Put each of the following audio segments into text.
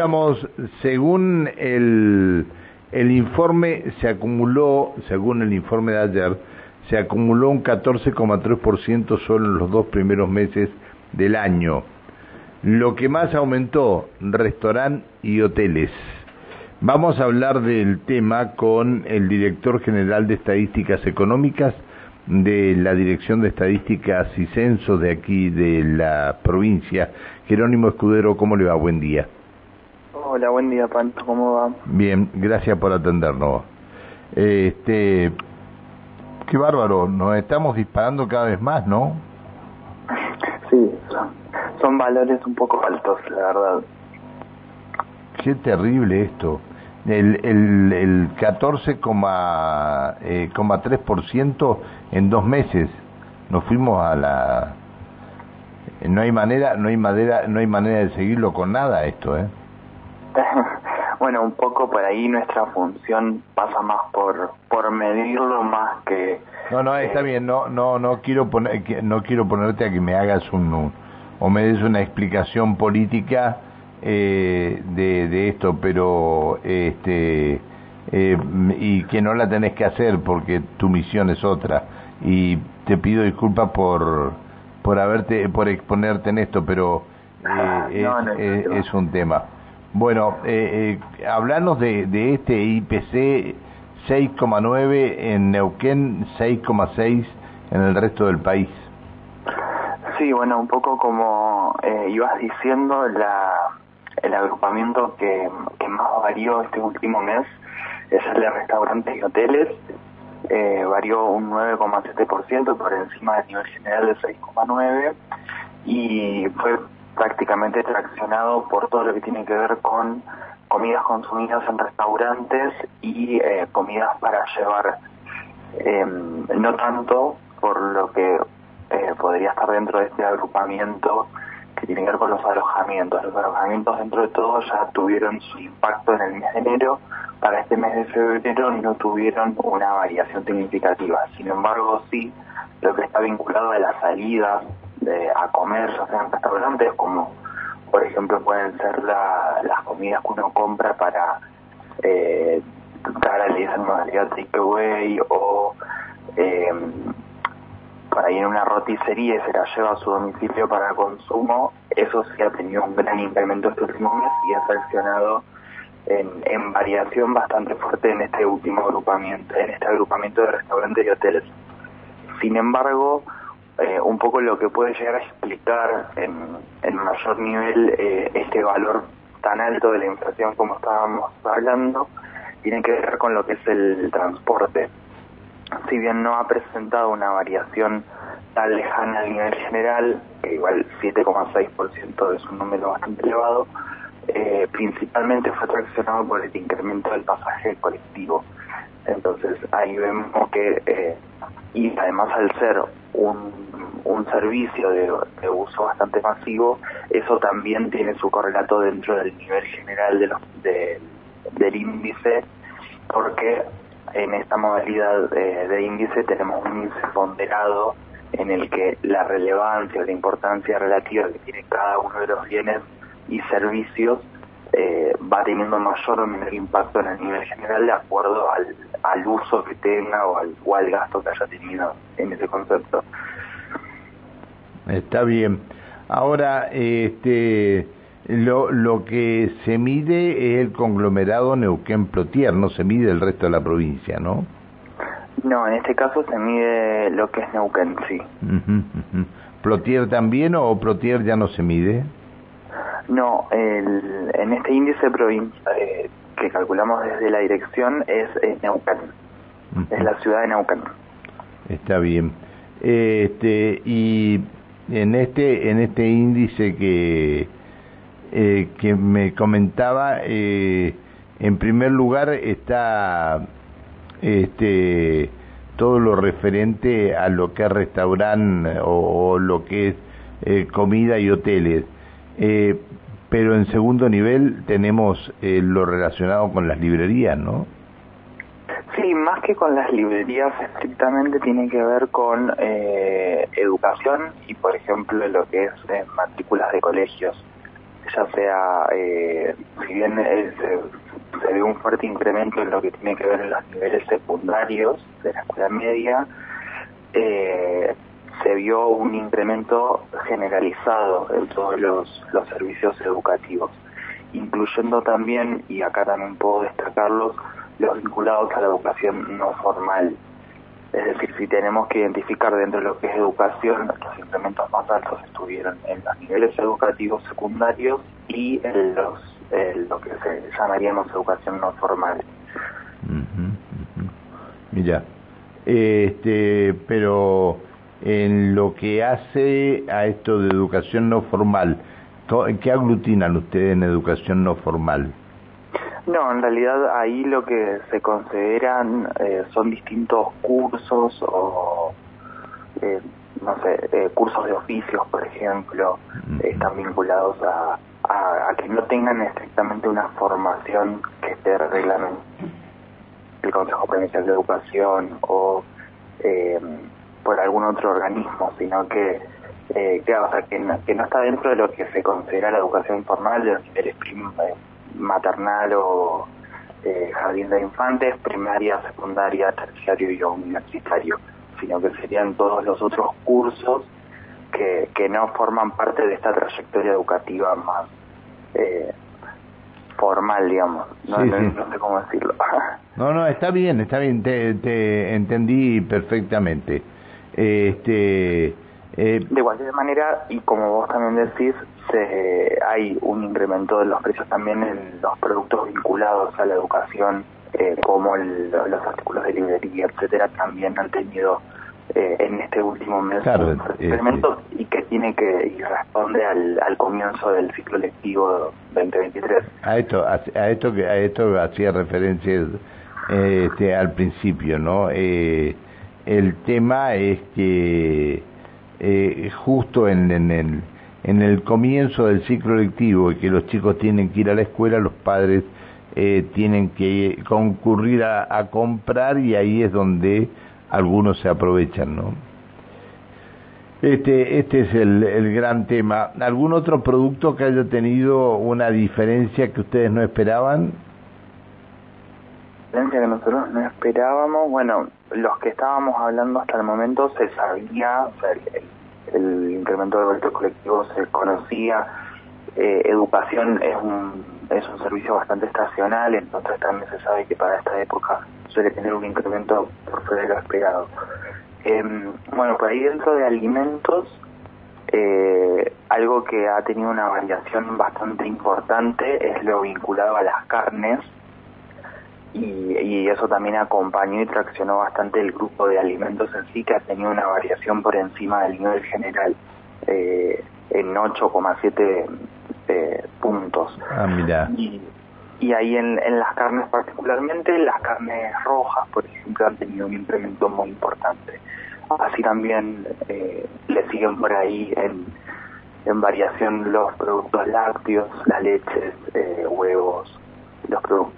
decíamos, según el, el informe, se acumuló, según el informe de ayer, se acumuló un 14,3% solo en los dos primeros meses del año. Lo que más aumentó, restaurante y hoteles. Vamos a hablar del tema con el director general de Estadísticas Económicas de la Dirección de Estadísticas y Censos de aquí de la provincia, Jerónimo Escudero. ¿Cómo le va? Buen día. Hola, buen día, Pancho. ¿Cómo va? Bien, gracias por atendernos. Este, qué bárbaro, nos estamos disparando cada vez más, ¿no? Sí, son, valores un poco altos, la verdad. Qué terrible esto. El, el, el 14,3% eh, en dos meses. Nos fuimos a la... No hay manera, no hay manera, no hay manera de seguirlo con nada esto, ¿eh? bueno, un poco por ahí nuestra función pasa más por por medirlo más que No, no, está bien, no no no quiero poner no quiero ponerte a que me hagas un, o me des una explicación política eh, de, de esto, pero este eh, y que no la tenés que hacer porque tu misión es otra y te pido disculpas por por haberte por exponerte en esto, pero eh, es, es un tema. Bueno, eh, eh, hablarnos de, de este IPC 6,9 en Neuquén, 6,6 en el resto del país. Sí, bueno, un poco como eh, ibas diciendo, la, el agrupamiento que, más varió este último mes es el de restaurantes y hoteles. Eh, varió un 9,7% por encima del nivel general de 6,9 y fue prácticamente traccionado por todo lo que tiene que ver con comidas consumidas en restaurantes y eh, comidas para llevar, eh, no tanto por lo que eh, podría estar dentro de este agrupamiento que tiene que ver con los alojamientos. Los alojamientos dentro de todo ya tuvieron su impacto en el mes de enero, para este mes de febrero no tuvieron una variación significativa. Sin embargo, sí, lo que está vinculado a las salidas de, a comer, ya sean restaurantes, como por ejemplo pueden ser las comidas que uno compra para eh, realizar modalidad takeaway o eh, para ir a una roticería y se la lleva a su domicilio para consumo, eso sí ha tenido un gran incremento este último mes y ha sancionado en, en variación bastante fuerte en este último agrupamiento, en este agrupamiento de restaurantes y hoteles. Sin embargo, eh, un poco lo que puede llegar a explicar en, en mayor nivel eh, este valor tan alto de la inflación como estábamos hablando tiene que ver con lo que es el transporte. Si bien no ha presentado una variación tan lejana al nivel general, que igual 7,6% es un número bastante elevado, eh, principalmente fue traccionado por el incremento del pasaje colectivo. Entonces ahí vemos que, eh, y además al ser un un servicio de, uso bastante masivo, eso también tiene su correlato dentro del nivel general de del índice, porque en esta modalidad de, de índice tenemos un índice ponderado en el que la relevancia, la importancia relativa que tiene cada uno de los bienes y servicios eh, va teniendo mayor o menor impacto en el nivel general de acuerdo al, al uso que tenga o al, o al gasto que haya tenido en ese concepto. Está bien. Ahora, este, lo, lo que se mide es el conglomerado Neuquén-Plotier, no se mide el resto de la provincia, ¿no? No, en este caso se mide lo que es Neuquén, sí. ¿Plotier también o Plotier ya no se mide? No, el, en este índice provincia, eh, que calculamos desde la dirección es, Neuquén, es la ciudad de Neuquén. Está bien. Este, y en este en este índice que eh, que me comentaba eh, en primer lugar está este todo lo referente a lo que es restaurante o, lo que es eh, comida y hoteles. Pero en segundo nivel tenemos lo relacionado con las librerías no Sí, más que con las librerías estrictamente tiene que ver con eh, educación y, por ejemplo, lo que es eh, matrículas de colegios. ya sea, eh, si bien se, se ve un fuerte incremento en lo que tiene que ver en los niveles secundarios de la escuela media, eh, se vio un incremento generalizado en todos los, los servicios educativos, incluyendo también, y acá también puedo destacarlos, los vinculados a la educación no formal. Es decir, si tenemos que identificar dentro de lo que es educación, los incrementos más altos estuvieron en los niveles educativos secundarios y en los lo que se llamaríamos educación no formal. Mira, este, pero en lo que hace a esto de educación no formal, ¿qué aglutinan ustedes en educación no formal? No, en realidad ahí lo que se consideran eh, son distintos cursos o, eh, no sé, eh, cursos de oficios, por ejemplo, están vinculados a, a, que no tengan estrictamente una formación que esté reglamentada el Consejo Provincial de Educación o por algún otro organismo, sino que, eh, que, o sea, que, no, que no está dentro de lo que se considera la educación informal de los niveles maternal o eh, jardín de infantes, primaria, secundaria, terciario y universitario, sino que serían todos los otros cursos que, que no forman parte de esta trayectoria educativa más eh, formal, digamos. No, sé cómo decirlo. no, no, está bien, está bien, te, te entendí perfectamente. Este, eh, de cualquier manera, y como vos también decís, se, hay un incremento de los precios también en los productos vinculados a la educación, eh, como los artículos de librería, etcétera, también han tenido eh, en este último mes un incremento y que tiene que y responde al, al comienzo del ciclo lectivo 2023. A esto, a, esto que a esto hacía referencia este, al principio, ¿no? Eh, el tema es que eh, justo en, el, en el comienzo del ciclo lectivo y que los chicos tienen que ir a la escuela, los padres eh, tienen que concurrir a, comprar y ahí es donde algunos se aprovechan, ¿no? Este, este es el, el gran tema. ¿Algún otro producto que haya tenido una diferencia que ustedes no esperaban? que nosotros no esperábamos, bueno, los que estábamos hablando hasta el momento se sabía, el, incremento del boleto colectivo se conocía, eh, educación es un, es un servicio bastante estacional, entonces también se sabe que para esta época suele tener un incremento por fuera de lo esperado. Em, bueno, por ahí dentro de alimentos, eh, algo que ha tenido una variación bastante importante es lo vinculado a las carnes, y, eso también acompañó y traccionó bastante el grupo de alimentos en sí, que ha tenido una variación por encima del nivel general, eh, en 8,7 eh, puntos. Ah, mira. Y, y ahí en, en, las carnes particularmente, las carnes rojas, por ejemplo, han tenido un incremento muy importante. Así también eh, le siguen por ahí en, en variación los productos lácteos, las leches, eh, huevos,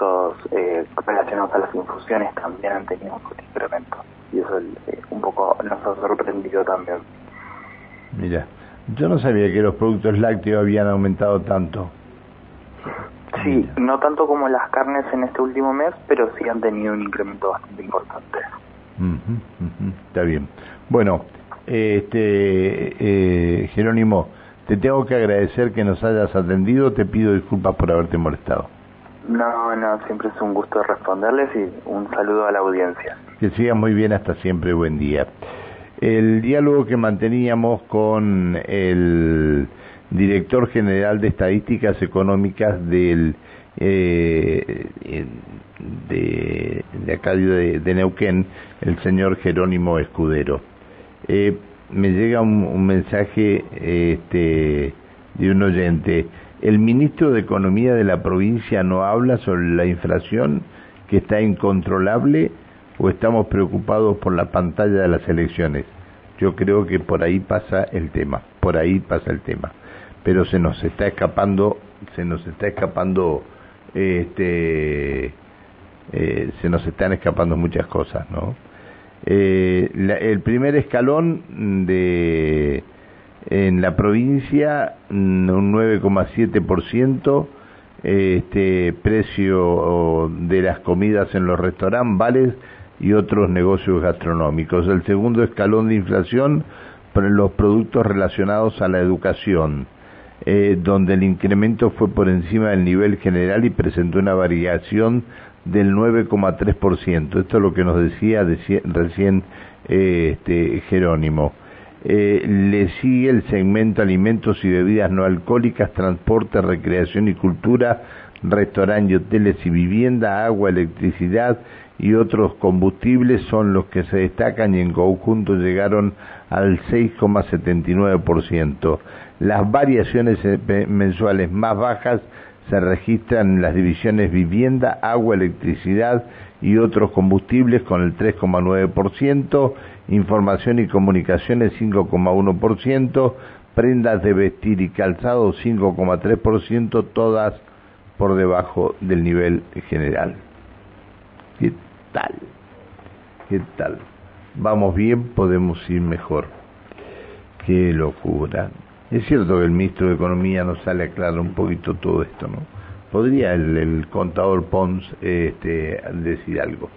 productos eh, relacionados a las infusiones también han tenido un incremento y eso eh, un poco nos ha sorprendido también. Mira, yo no sabía que los productos lácteos habían aumentado tanto. Sí, no tanto como las carnes en este último mes, pero sí han tenido un incremento bastante importante. Está bien. Bueno, este eh, Jerónimo, te tengo que agradecer que nos hayas atendido. Te pido disculpas por haberte molestado. No, no, siempre es un gusto responderles y un saludo a la audiencia. Que siga muy bien, hasta siempre, buen día. El diálogo que manteníamos con el director general de Estadísticas Económicas del eh, de, de, acá de, Neuquén, el señor Jerónimo Escudero. Eh, me llega un, un mensaje este, de un oyente el ministro de Economía de la provincia no habla sobre la inflación que está incontrolable o estamos preocupados por la pantalla de las elecciones. Yo creo que por ahí pasa el tema, por ahí pasa el tema. Pero se nos está escapando, se nos está escapando, este, eh, se nos están escapando muchas cosas, ¿no? Eh, el primer escalón de En la provincia, mm, un 9,7%, este, precio de las comidas en los restaurantes, y otros negocios gastronómicos. El segundo escalón de inflación los productos relacionados a la educación, eh, donde el incremento fue por encima del nivel general y presentó una variación del 9,3%. Esto es lo que nos decía recién eh, este, Jerónimo. Eh, le sigue el segmento alimentos y bebidas no alcohólicas, transporte, recreación y cultura, restaurantes, hoteles y vivienda, agua, electricidad y otros combustibles son los que se destacan y en conjunto llegaron al 6,79%. Las variaciones eh, mensuales más bajas se registran las divisiones vivienda, agua, electricidad y otros combustibles con el 3,9%, información y comunicaciones 5,1%, prendas de vestir y calzado 5,3%, todas por debajo del nivel general. ¿Qué tal? ¿Qué tal? Vamos bien, podemos ir mejor. Qué locura. Es cierto que el ministro de Economía nos sale a aclarar un poquito todo esto, ¿no? podría el, contador Pons este, decir algo.